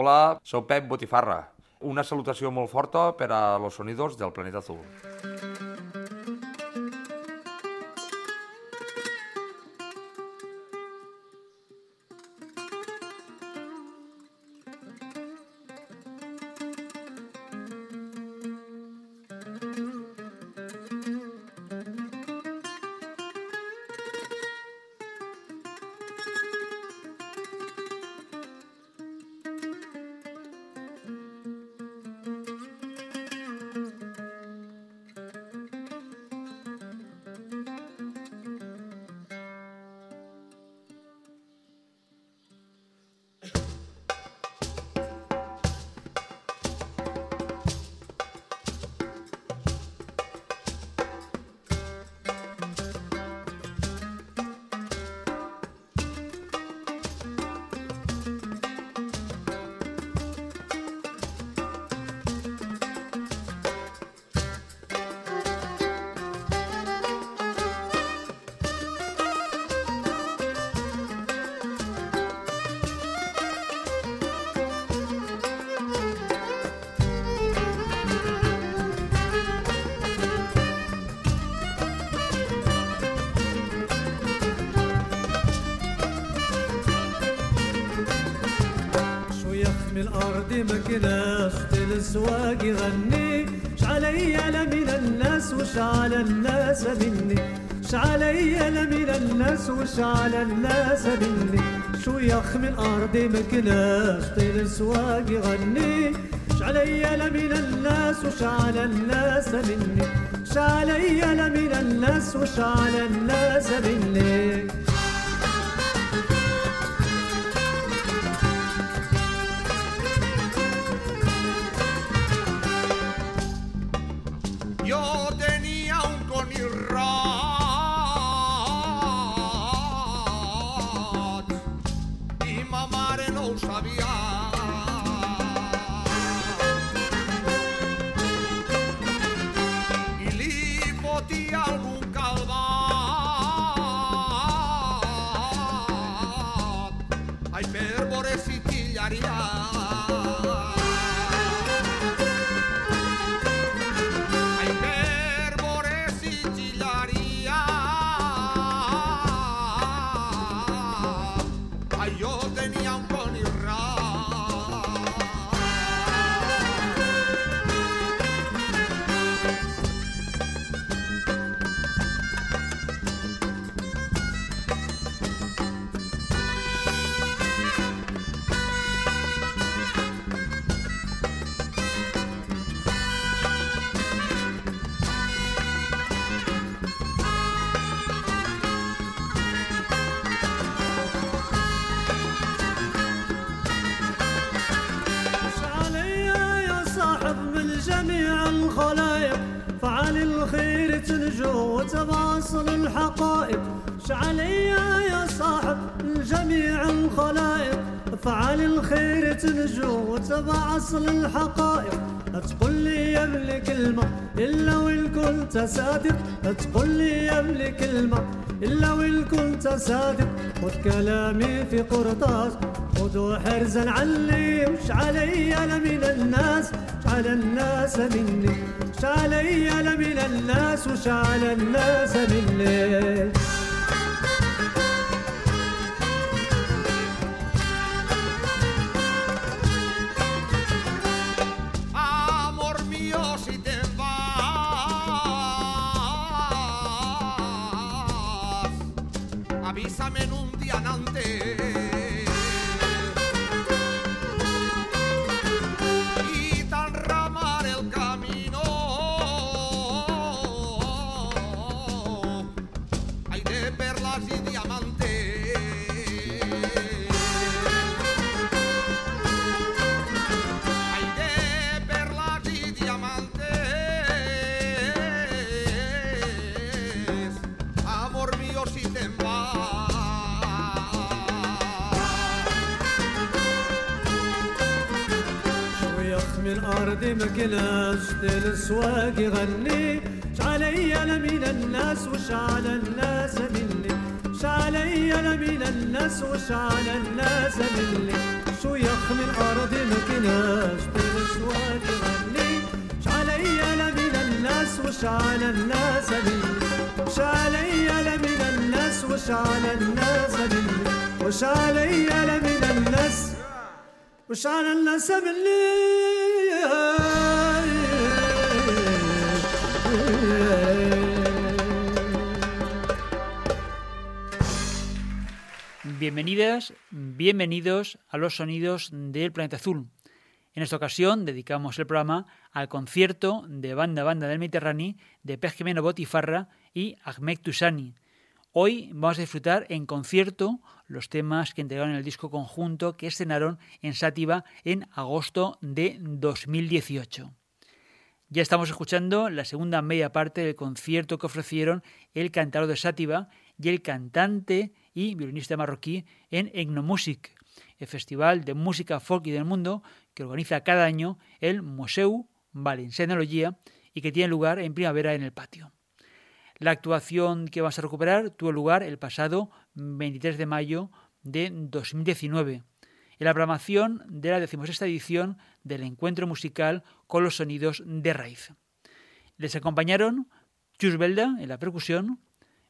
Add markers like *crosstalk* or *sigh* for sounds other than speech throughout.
Hola, sou Pep Botifarra. Una salutació molt forta per a los sonidos del planeta azul. الأرض مكناش السواق يغني شعلي من الناس وش على الناس مني. شعلي من الناس وش على الناس مني. شو يخ من الأرض مكناش السواق يغني شعلي من الناس وش على الناس مني. شعلي من الناس وش على الناس مني. شعليا يا صاحب من جميع الخلائق. فعل الخير تنجو وتواصل الحقائق لا تقول لي يا ابن إلا وإن كنت صادق لا تقول لي يا ابن إلا وإن كنت صادق خذ كلامي في قرطاس خذوا حرزا عني مش علي لا من الناس مش على الناس مني مش علي لا من الناس وش على الناس مني. اللي مكلاش للسواق يغني شعليا أنا من الناس وش على الناس مني شعليا أنا من الناس وش على الناس مني. شو يخ من ارضي مكلاش للسواق يغني؟ شعليا أنا من الناس وش على الناس مني شعليا أنا من الناس وش على الناس مني وش عليا أنا من الناس وش على الناس مني. Bienvenidas, bienvenidos a los sonidos del planeta azul. En esta ocasión dedicamos el programa al concierto de Banda Banda del Mediterráneo de Pejimeno Botifarra y Ahmed Tusani. Hoy vamos a disfrutar en concierto los temas que integraron el disco conjunto que estrenaron en Sátiva en agosto de 2018. Ya estamos escuchando la segunda media parte del concierto que ofrecieron el cantador de Sátiva y el cantante y violinista marroquí en Egnomusic, el festival de música folk y del mundo que organiza cada año el Museu Valencianología y que tiene lugar en primavera en el patio. La actuación que vas a recuperar tuvo lugar el pasado 23 de mayo de 2019, en la programación de la decimosexta edición del encuentro musical con los sonidos de raíz. Les acompañaron Chus Belda en la percusión,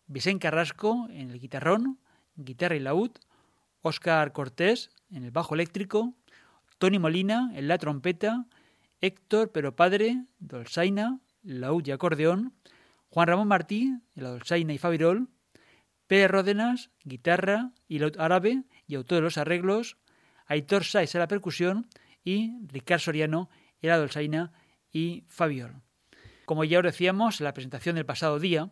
Vicente Carrasco en el guitarrón, guitarra y laúd, Óscar Cortés en el bajo eléctrico, Tony Molina en la trompeta, Héctor Pero Padre, dolzaina, laúd y acordeón, Juan Ramón Martí en la dolzaina y fabirol, Pérez Ródenas, guitarra y laúd árabe y autor de los arreglos, Aitor Saiz en la percusión y Ricardo Soriano en la dolzaina y fabiol. Como ya os decíamos en la presentación del pasado día,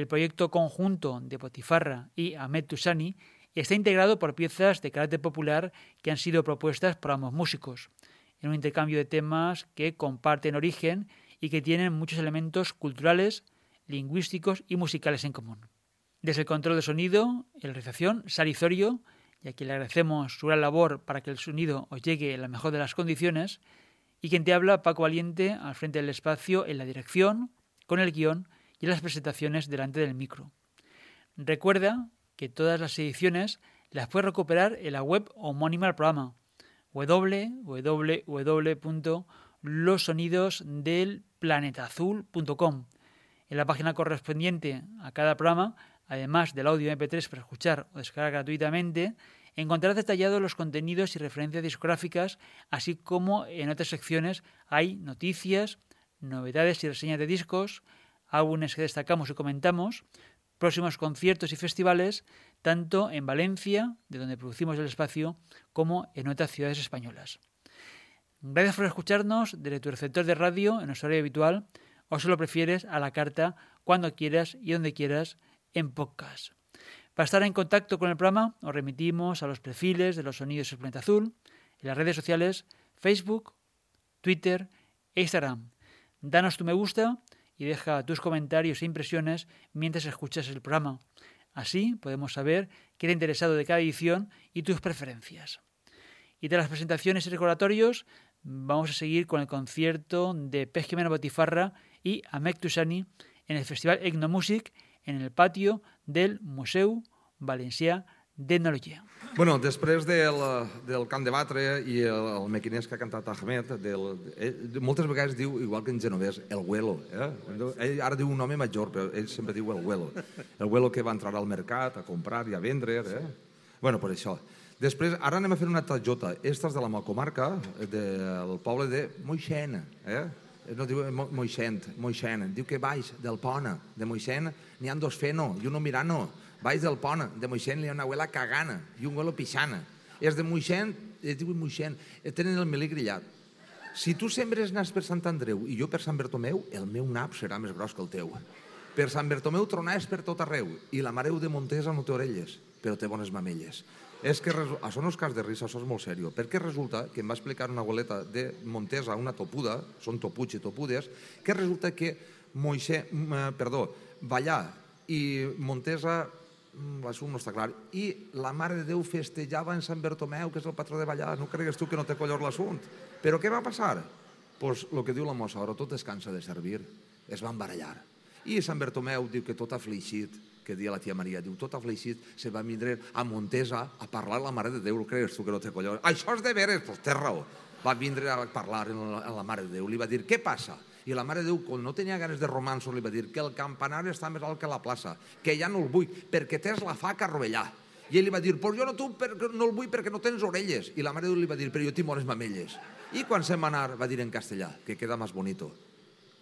el proyecto conjunto de Potifarra y Ahmed Tusani está integrado por piezas de carácter popular que han sido propuestas por ambos músicos, en un intercambio de temas que comparten origen y que tienen muchos elementos culturales, lingüísticos y musicales en común. Desde el control de sonido y la realización, Sarizorio, y a quien le agradecemos su gran labor para que el sonido os llegue en la mejor de las condiciones, y quien te habla, Paco Valiente, al frente del espacio, en la dirección, con el guion y las presentaciones delante del micro. Recuerda que todas las ediciones las puedes recuperar en la web homónima al programa www.losonidosdelplanetazul.com. En la página correspondiente a cada programa, además del audio MP3 para escuchar o descargar gratuitamente, encontrarás detallados los contenidos y referencias discográficas, así como en otras secciones hay noticias, novedades y reseñas de discos, álbumes que destacamos y comentamos, próximos conciertos y festivales, tanto en Valencia, de donde producimos el espacio, como en otras ciudades españolas. Gracias por escucharnos desde tu receptor de radio en nuestro horario habitual, o si lo prefieres a la carta, cuando quieras y donde quieras, en podcast. Para estar en contacto con el programa, os remitimos a los perfiles de los sonidos del planeta azul, en las redes sociales Facebook, Twitter e Instagram. Danos tu me gusta y deja tus comentarios e impresiones mientras escuchas el programa. Así podemos saber qué te interesado de cada edición y tus preferencias. Y de las presentaciones y recordatorios, vamos a seguir con el concierto de Pez Botifarra y Amek Tusani en el Festival Egnomusic en el patio del Museu Valencià d'Etnologia. Bueno, després del, del Camp de Batre i el, el mequinès que ha cantat Ahmed, del, ell, moltes vegades diu, igual que en genovès, el huelo. Eh? Ell ara diu un home major, però ell sempre diu el huelo. El huelo que va entrar al mercat a comprar i a vendre. Eh? bueno, per això. Després, ara anem a fer una tajota. Esta és de la comarca, del poble de Moixent. Eh? no diu Moixent, Moixent. Diu que baix del pont de Moixent n'hi ha dos feno i un mirano baix del pont de Moixent hi ha una abuela cagana i un abuelo pixana. És de Moixent, es diu Moixent, tenen el melí grillat. Si tu sembres nas per Sant Andreu i jo per Sant Bertomeu, el meu nap serà més gros que el teu. Per Sant Bertomeu tronaves per tot arreu i la mareu de Montesa no té orelles, però té bones mamelles. És que això no és cas de risa, això és molt seriós. Perquè resulta, que em va explicar una abueleta de Montesa, una topuda, són toputs i topudes, que resulta que Moixé, perdó, Vallà i Montesa això no està clar. I la Mare de Déu festejava en Sant Bertomeu, que és el patró de Vallà. No cregues tu que no té collor l'assunt. Però què va passar? Doncs pues, el que diu la mossa, ara tot es cansa de servir. Es van barallar. I Sant Bertomeu diu que tot afligit que dia la tia Maria, diu, tot afleixit, se va vindre a Montesa a parlar la Mare de Déu, creus tu que no té collons? Això és de veres, doncs té raó. Va vindre a parlar a la, a la Mare de Déu, li va dir, què passa? I la Mare de Déu, quan no tenia ganes de romansos, li va dir que el campanar està més alt que la plaça, que ja no el vull, perquè tens la faca a rovellar. I ell li va dir, pues jo no, tu, no el vull perquè no tens orelles. I la Mare de Déu li va dir, però jo tinc bones mamelles. I quan se'n va anar, va dir en castellà, que queda más bonito,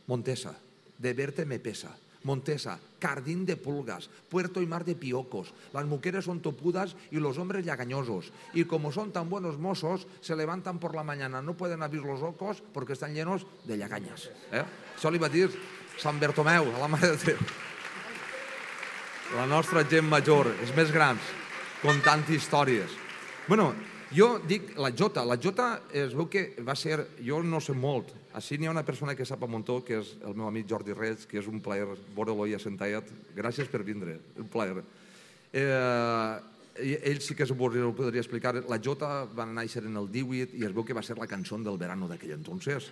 Montesa, de verte me pesa. Montesa, Cardín de pulgas, puerto y mar de piocos. Las mujeres son topudas y los hombres llagañosos. Y como son tan buenos mozos, se levantan por la mañana, no pueden abrir los ojos porque están llenos de llagañas. Eh? Això li va dir Sant Bertomeu, a la Mare de Déu. La nostra gent major, els més grans, contant històries. Bueno, jo dic la Jota. La Jota es veu que va ser... Jo no sé molt. Així n'hi ha una persona que sap a muntó, que és el meu amic Jordi Reig, que és un plaer veure-lo i assentat. Gràcies per vindre, un plaer. Eh, ell sí que podria, ho podria explicar. La Jota va néixer en el 18 i es veu que va ser la cançó del verano d'aquell entonces.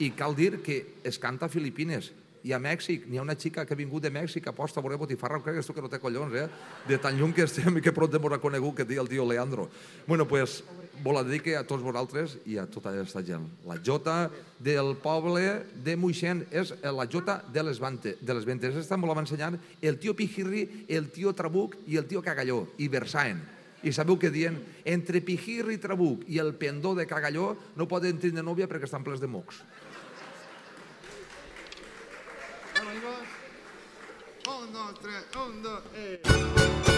I cal dir que es canta a Filipines i a Mèxic. N'hi ha una xica que ha vingut de Mèxic, aposta a veure Botifarra, crec que és tu que no té collons, eh? De tan lluny que estem i que prou de m'ho reconegut que diu el tio Leandro. Bueno, pues, vol la dedique a tots vosaltres i a tota aquesta gent. La jota del poble de Moixent és la jota de les, de les ventes. Aquesta me la va ensenyar el tio Pijirri, el tio Trabuc i el tio Cagalló, i Versaen. I sabeu què dient? Entre Pijirri Trabuc i el pendó de Cagalló no poden tindre nòvia perquè estan plens de mocs. Un, dos, tres, un, dos, eh.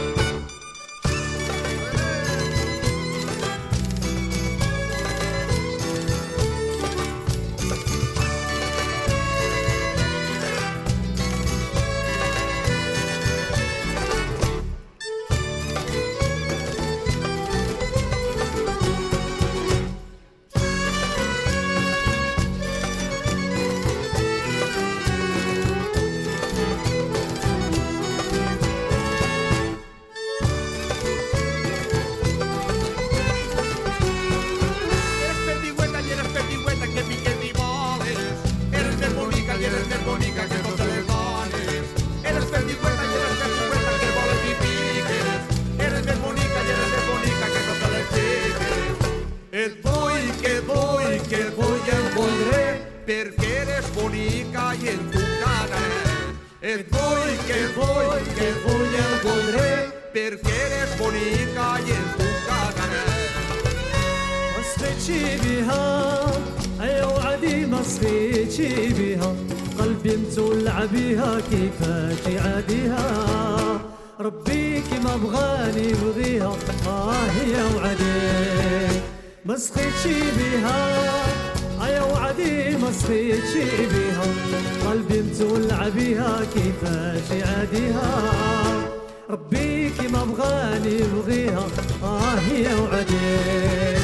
بها كيف تعاديها ربي كيما بغاني يبغيها آه يا وعدي ما سخيتش بها يا وعدي ما سخيتش بها قلبي متولع بها كيفاش عاديها ربي كيما بغاني يبغيها آه يا وعدي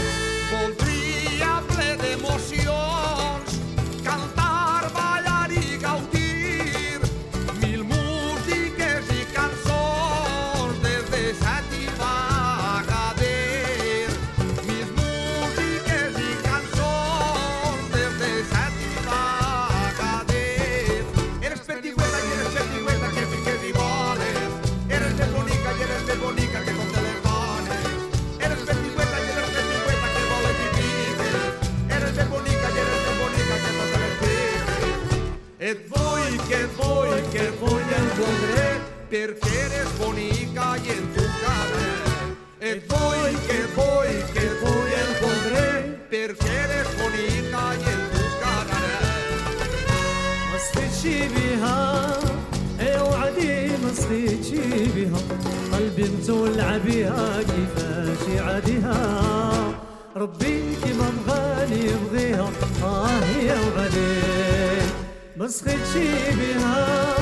perquè eres bonica i en tu quedaré. Et vull, que et vull, que et vull i et voldré perquè eres bonica i en tu quedaré. مسخيتشي بها اي وعدي مسخيتشي بها قلبي متولع بها كيفاش يعاديها ربي كيما بغاني يبغيها مسخيتشي بها.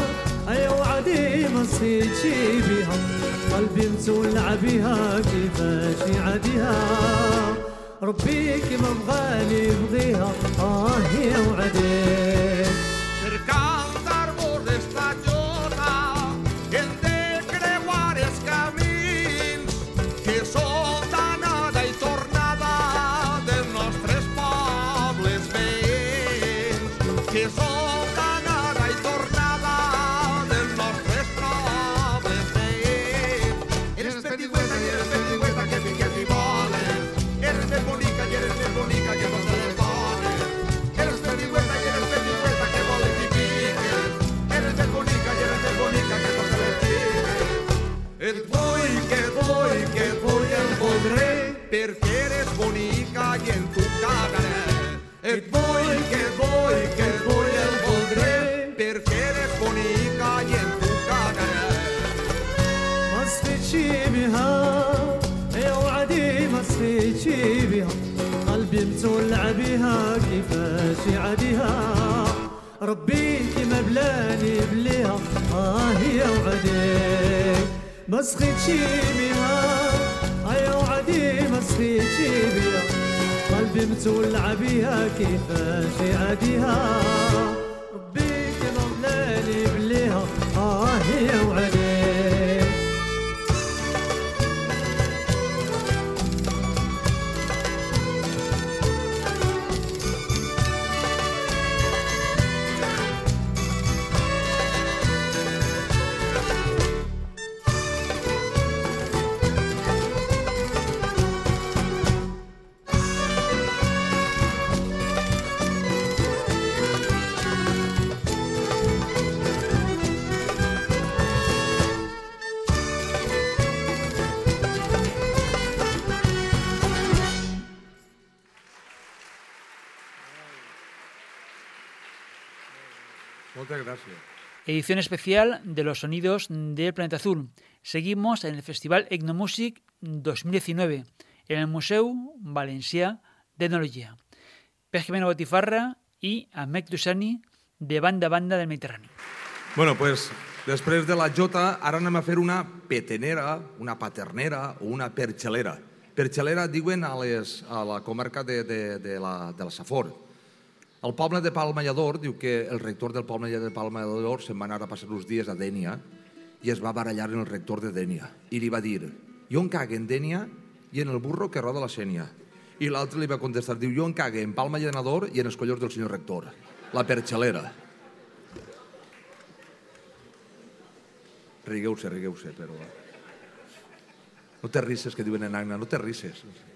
اي وعدي مسخيتشي بها. قلبي متولع بها كيفاش يعاديها ربي كيما بغاني يبغيها. آه يا وعدي. مسختي بيها. أيوة أيا وعدي مسختي بيها. قلبي متولع بيها كيفاش يعديها Edición especial de los sonidos del Planeta Azul. Seguimos en el Festival Etnomusic 2019 en el Museu Valencià d'Etnologia. Pejimeno Botifarra i Ahmed Dusani de Banda Banda del Mediterrani. Bueno, pues, després de la jota, ara anem a fer una petenera, una paternera o una perxelera. Perxelera diuen a, a la comarca de, de, de, la, de la Safor. El poble de Palmallador diu que el rector del poble de Palmallador se'n va anar a passar uns dies a Dènia i es va barallar en el rector de Dènia i li va dir jo em cague en Dènia i en el burro que roda la Sènia. I l'altre li va contestar, diu, jo em cague en Palma Llenador i en els collons del senyor rector. La perxelera. Rigueu-se, rigueu-se, però... No te risses, que diuen en Agna, no te risses. La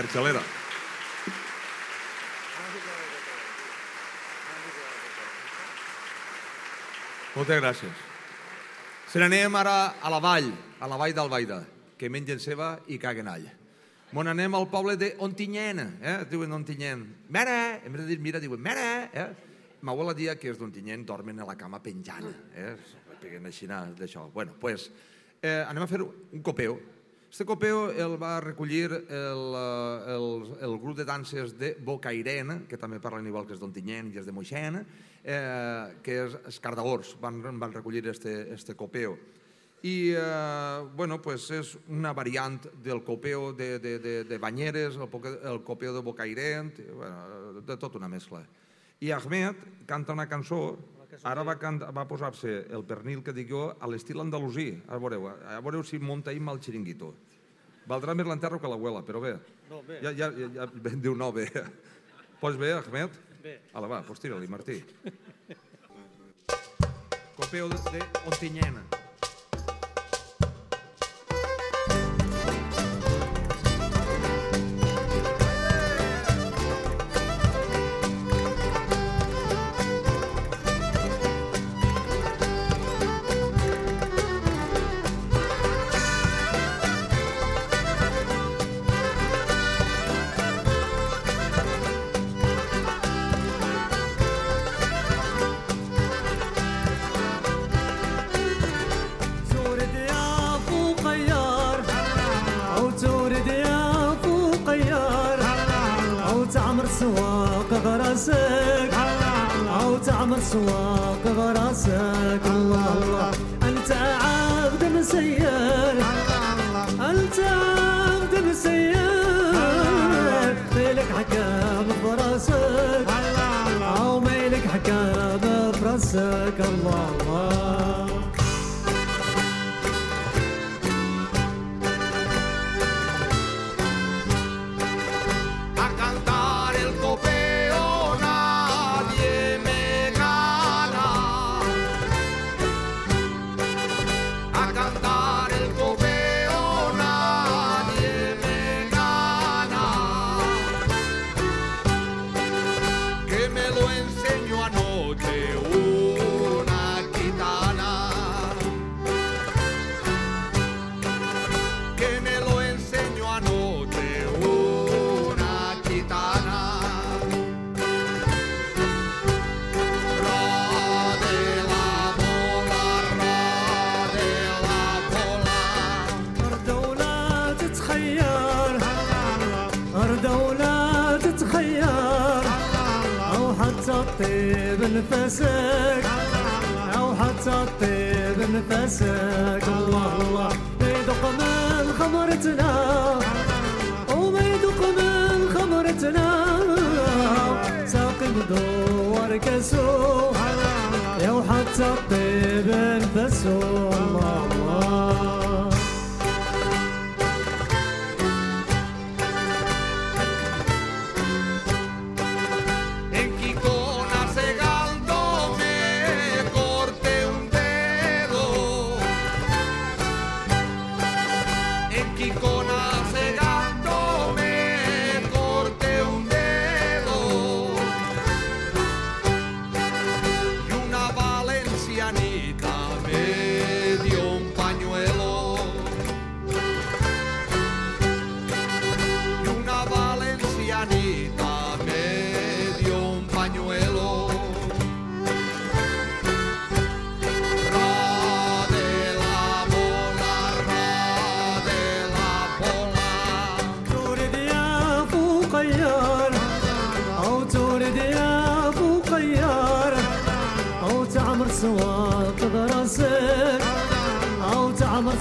La perxalera. Moltes gràcies. Se n'anem ara a la vall, a la vall d'Albaida, que mengen ceba i caguen all. Mon anem al poble de Ontinyent, eh? Diuen Ontinyent. Mare! En vez de dir mira, diuen mare! Eh? Ma abuela dia que és d'Ontinyent dormen a la cama penjant, eh? Peguen així d'això. Bueno, pues, eh, anem a fer un copeu. Este copeu el va recollir el, eh, el, el grup de danses de Bocairen, que també parlen igual que és d'Ontinyent i és de Moixent, eh, que és Escardagors, van, van recollir este, este copeu. I, eh, bueno, pues és una variant del copeu de, de, de, de Banyeres, el, el copeu de Bocairent, i, bueno, de tot una mescla. I Ahmed canta una cançó, ara va, canta, va posar-se el pernil que dic jo a l'estil andalusí, ara veureu, a veureu si munta ahir mal xiringuito. Valdrà més l'enterro que l'abuela, però bé. No, bé. Ja, ja, ja, ja ben diu no, bé. Pots bé, Ahmed? Bé. Ala, va, pues tira-li, Martí. *laughs* Copeu de, de Ontinyent. Bonsoir. answer.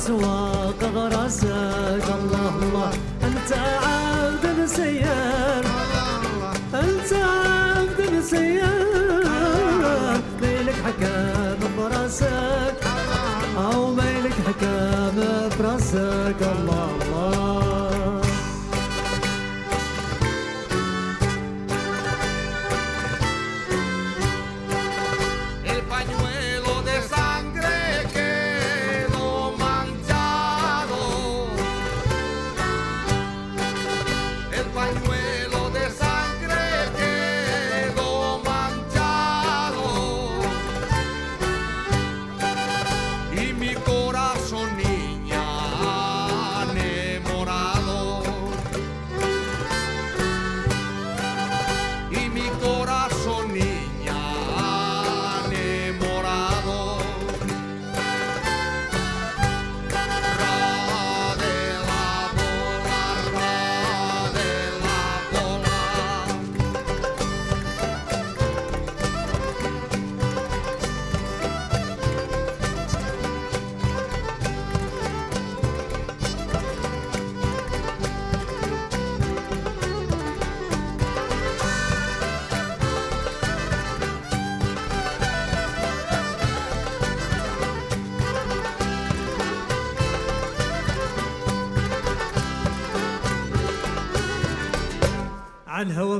تعمر سواق غراسك الله الله أنت عبد مسير أنت عبد مسير ميلك حكام براسك أو ميلك حكام براسك الله الله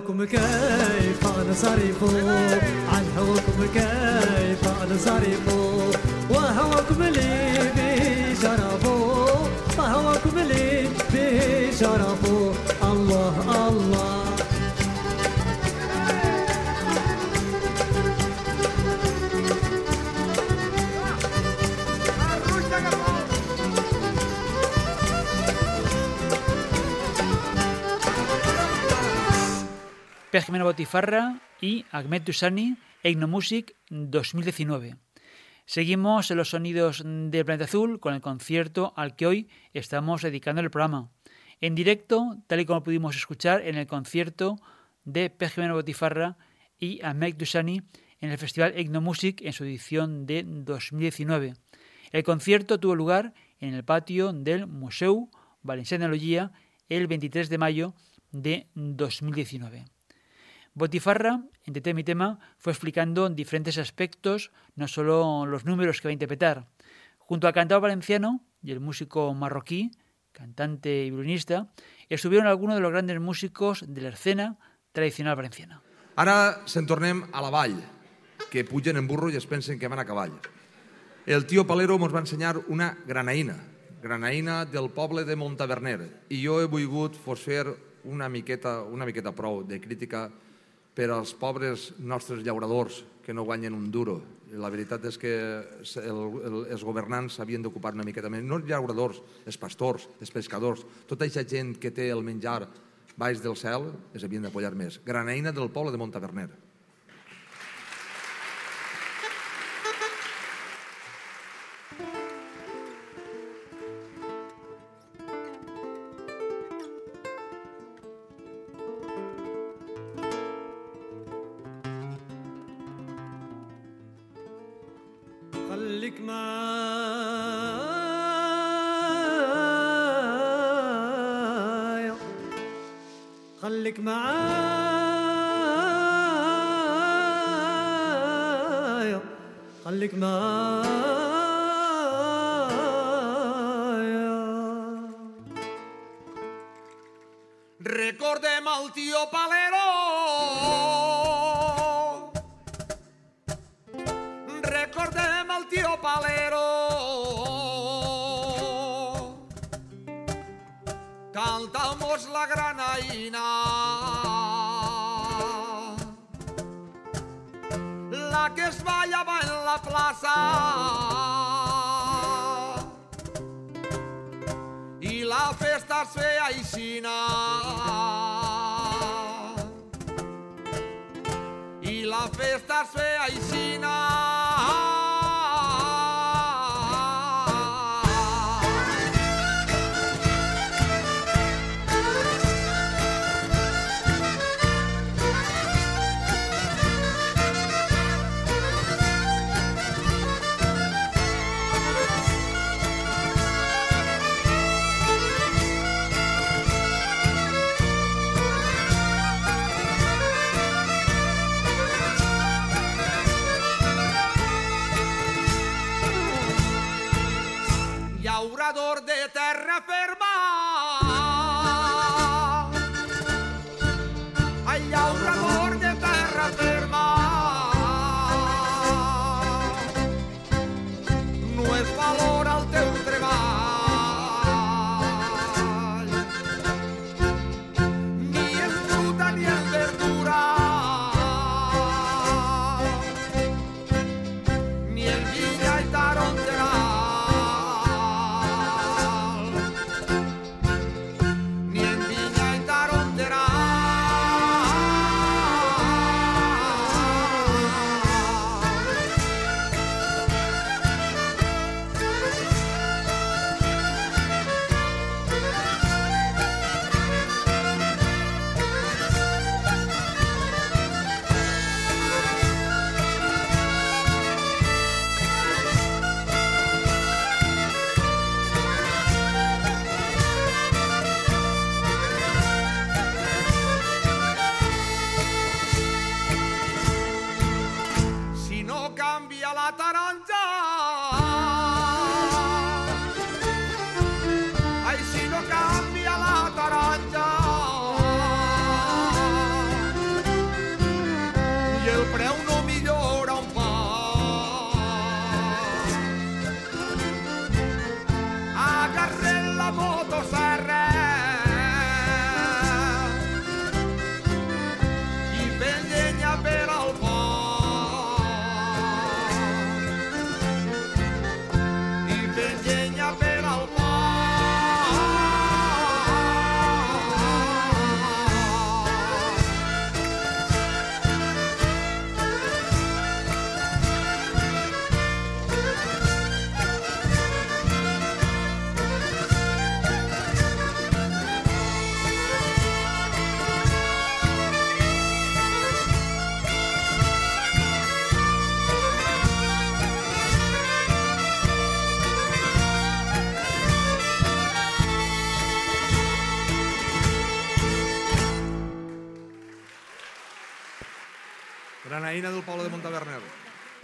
هواكم كيف أنا صريف عن هواكم كيف أنا صريف وهواكم لي بشرف وهواكم لي بشرف. الله Pejmena Botifarra y Ahmed Tusani, Etnomusic 2019. Seguimos en los sonidos del Planeta Azul con el concierto al que hoy estamos dedicando el programa. En directo, tal y como pudimos escuchar en el concierto de Pejmena Botifarra y Ahmed Tusani en el Festival Etnomusic en su edición de 2019. El concierto tuvo lugar en el patio del Museu Valenciana Logia el 23 de mayo de 2019. Botifarra, en mi tema, fue explicando diferentes aspectos, no solo los números que va a interpretar. Junto al cantador valenciano y el músico marroquí, cantante y violinista, estuvieron algunos de los grandes músicos de la escena tradicional valenciana. Ara se'n tornem a la vall, que pugen en burro i es pensen que van a cavall. El tio Palero ens va ensenyar una granaïna, granaïna del poble de Montaverner, i jo he volgut fos fer una miqueta, una miqueta prou de crítica per als pobres nostres llauradors que no guanyen un duro. La veritat és que el, el, els governants s'havien d'ocupar una miqueta més. No els llauradors, els pastors, els pescadors, tota aquesta gent que té el menjar baix del cel, es havien d'apoyar més. Granaïna del poble de Montaverner. خليك معايا Recordem el tio Palero. plaça. i la festa es feia aixina. I la festa es feia aixina. 要让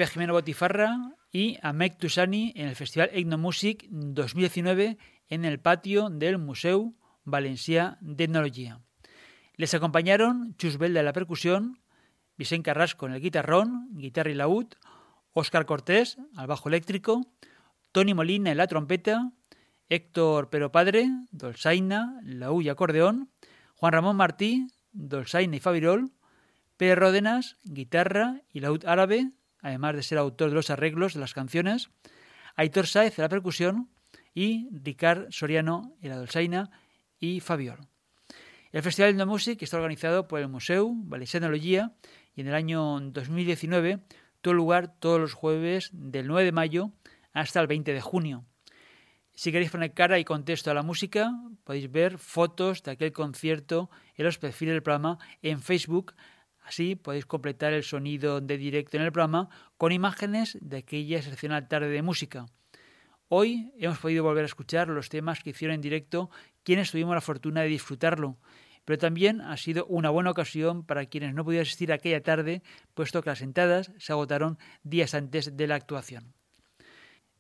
Pep Jimeno Botifarra y Amek Tusani en el Festival Etnomusic 2019 en el patio del Museu Valencià d'Etnologia. Les acompañaron Chus Belda en la percusión, Vicente Carrasco en el guitarrón, guitarra y laúd, Óscar Cortés al bajo eléctrico, Tony Molina en la trompeta, Héctor Pero Padre, dolzaina, laúd y acordeón, Juan Ramón Martí, dolzaina y fabirol, Pérez Ródenas, guitarra y laúd árabe, además de ser autor de los arreglos de las canciones, Aitor Sáez en la percusión y Ricard Soriano en la dolzaina y fabiol. El Festival de Music está organizado por el Museu Valencianología y en el año 2019 tuvo lugar todos los jueves del 9 de mayo hasta el 20 de junio. Si queréis poner cara y contexto a la música, podéis ver fotos de aquel concierto en los perfiles del programa en Facebook. Así podéis completar el sonido de directo en el programa con imágenes de aquella excepcional tarde de música. Hoy hemos podido volver a escuchar los temas que hicieron en directo quienes tuvimos la fortuna de disfrutarlo pero también ha sido una buena ocasión para quienes no pudieron asistir aquella tarde, puesto que las entradas se agotaron días antes de la actuación.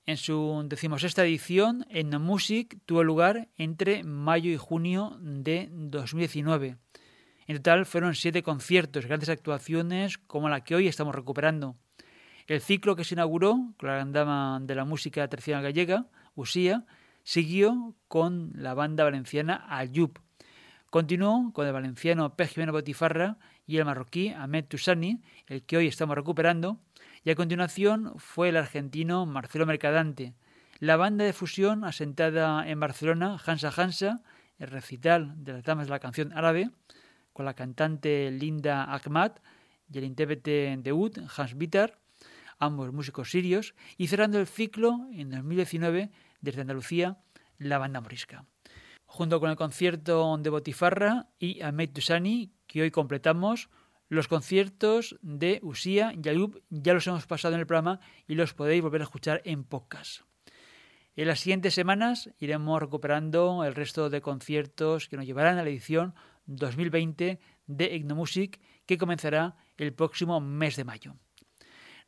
En su decimosexta edición, en Music tuvo lugar entre mayo y junio de 2019. En total fueron siete conciertos, grandes actuaciones como la que hoy estamos recuperando. El ciclo que se inauguró con la Dama de la música tradicional gallega, Usía, siguió con la banda valenciana Ayub, Continuó con el valenciano Pej Jimeno Botifarra y el marroquí Ahmed Tusani, el que hoy estamos recuperando, y a continuación fue el argentino Marcelo Mercadante. La banda de fusión asentada en Barcelona, Hansa Hansa, el recital de las damas de la canción árabe, con la cantante Linda Ahmad y el intérprete de Ud, Hans Bitter, ambos músicos sirios, y cerrando el ciclo en 2019 desde Andalucía, la banda morisca junto con el concierto de Botifarra y Ahmed Tusani, que hoy completamos. Los conciertos de Usía y Ayub ya los hemos pasado en el programa y los podéis volver a escuchar en podcast. En las siguientes semanas iremos recuperando el resto de conciertos que nos llevarán a la edición 2020 de Ignomusic, que comenzará el próximo mes de mayo.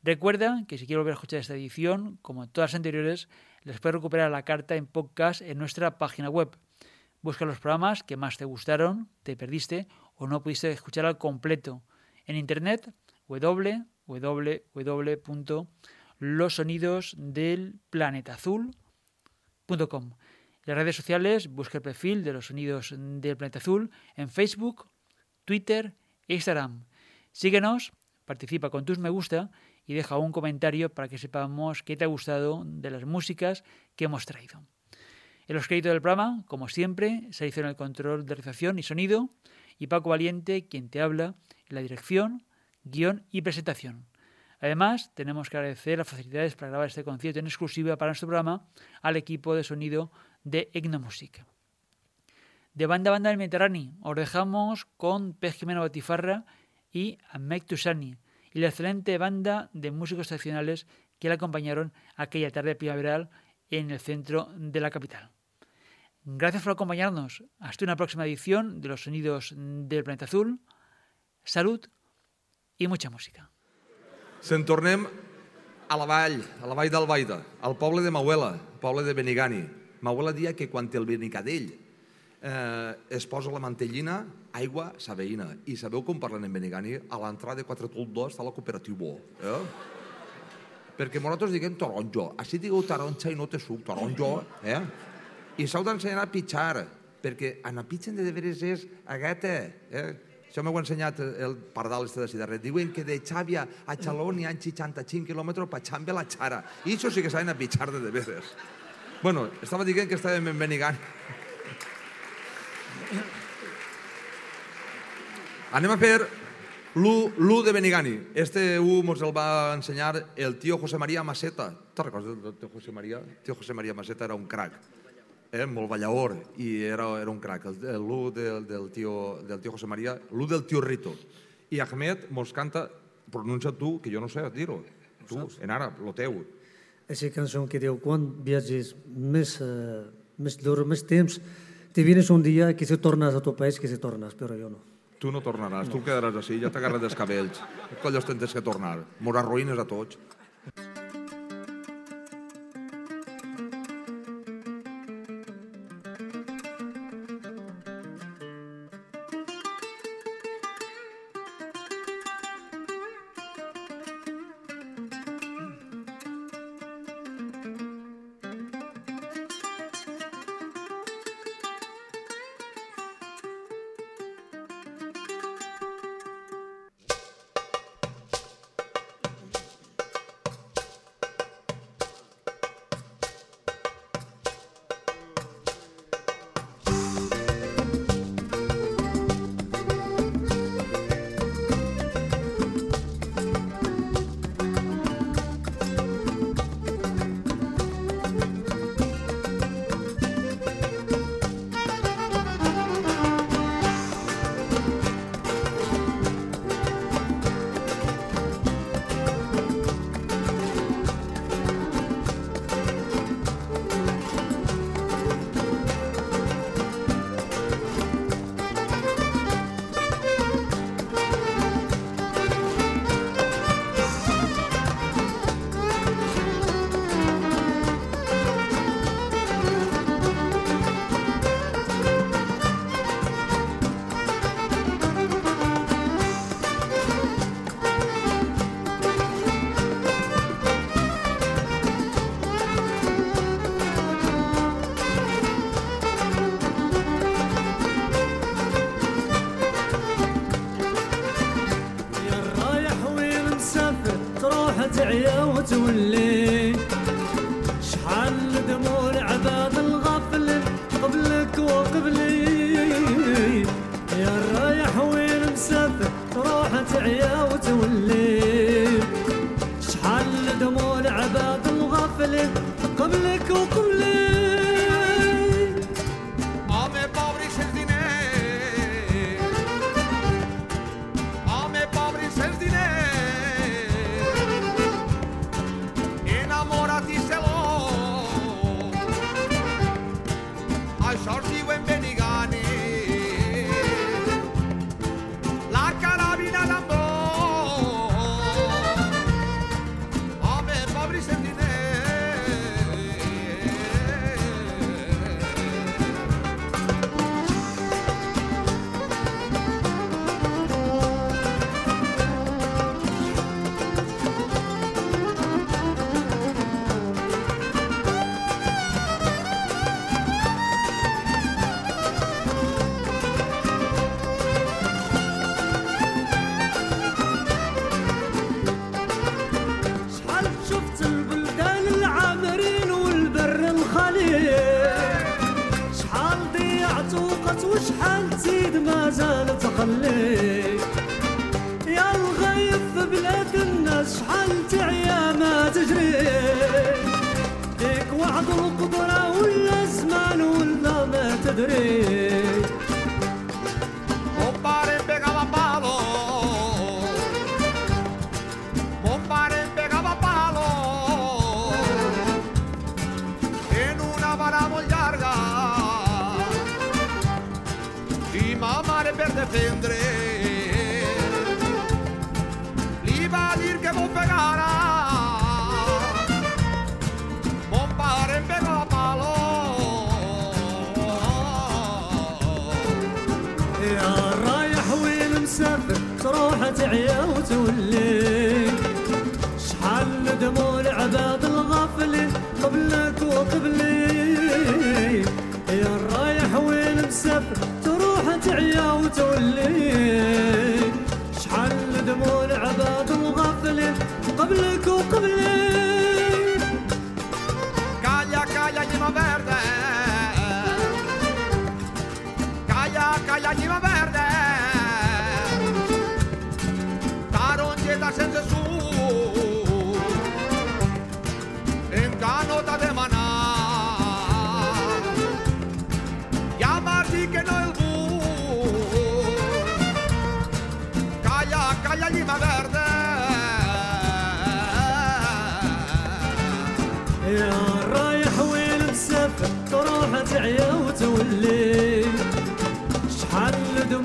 Recuerda que si quieres volver a escuchar esta edición, como todas las anteriores, les puedes recuperar la carta en podcast en nuestra página web Busca los programas que más te gustaron, te perdiste o no pudiste escuchar al completo en internet www.losonidosdelplanetazul.com. Las redes sociales busca el perfil de los sonidos del planeta azul en Facebook, Twitter e Instagram. Síguenos, participa con tus me gusta y deja un comentario para que sepamos qué te ha gustado de las músicas que hemos traído. En los créditos del programa, como siempre, se hizo en el control de realización y sonido y Paco Valiente, quien te habla, en la dirección, guion y presentación. Además, tenemos que agradecer las facilidades para grabar este concierto en exclusiva para nuestro programa al equipo de sonido de Egnomusic. De banda banda del Mediterráneo, os dejamos con Pej Jimeno Batifarra y Amek Tusani y la excelente banda de músicos tradicionales que la acompañaron aquella tarde primaveral en el centro de la capital. Gracias por acompañarnos. Hasta una próxima edición de los sonidos del planeta azul. Salud i mucha música. Se'n tornem a la vall, a la vall d'Albaida, al poble de Mauela, poble de Benigani. Mauela dia que quan el benicadell eh, es posa la mantellina, aigua, sabeïna. I sabeu com parlen en Benigani? A l'entrada de 4 Tult 2 està la cooperativa. Eh? Perquè nosaltres diguem taronjo. Així digueu taronja i no té suc, taronjo. Eh? I s'heu d'ensenyar a pitjar, perquè anar pitxen de veres és agueta. Eh? Això m'ho ha ensenyat el pardal este de Cidarret. Diuen que de Xàbia a Xaló n'hi ha 65 quilòmetres per Xàmbia la Xara. I això sí que saben a pitjar de de veres. Bueno, estava dient que estàvem en Benigant. Anem a fer l'1 de Benigani. Este 1 mos el va ensenyar el tio José María Maseta. Te'n recordes del tio José María? El tio José María Maseta era un crac eh, molt ballaor i era, era un crac, l'1 del, del, tio, del tio José María, l'1 del tio Rito. I Ahmed mos canta, pronuncia tu, que jo no sé dir-ho, tu, en àrab, lo teu. Aquesta cançó que diu, quan viatges més, uh, més més temps, te vienes un dia que se tornes a tu país, que se tornes, però jo no. Tu no tornaràs, tu quedaràs així, ja t'agarres dels cabells. Què collons tens que tornar? Mos arruïnes a tots.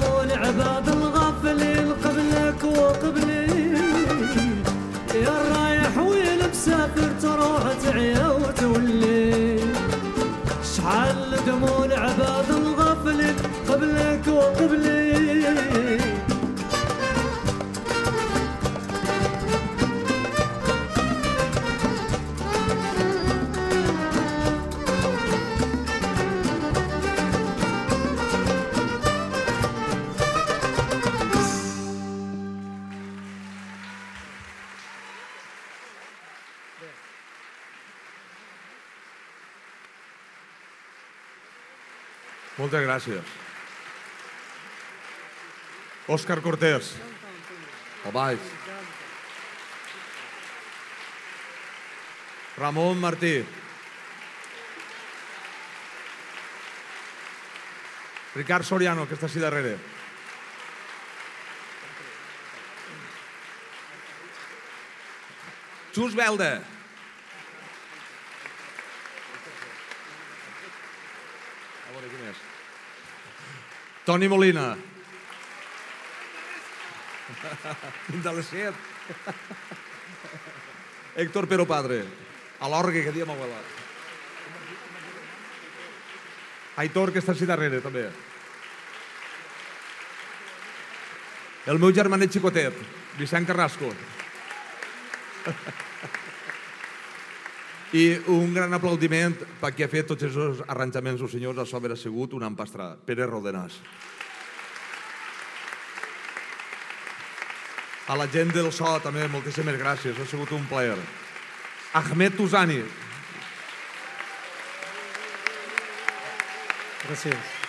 يقولون عباد الله. Moltes gràcies. Òscar Cortés. Al baix. Ramon Martí. Ricard Soriano, que està així darrere. Xus Belda. A veure qui més. Toni Molina. Fins a les set. Héctor Pero Padre. A l'orgue, que diem abuela. Aitor, que està així darrere, també. El meu germanet xicotet, Vicent Carrasco. *laughs* I un gran aplaudiment per qui ha fet tots aquests arranjaments, els senyors, a sobre ha sigut un empastre, Pere Rodenàs. A la gent del so també, moltíssimes gràcies, ha sigut un plaer. Ahmed Tuzani, Gràcies.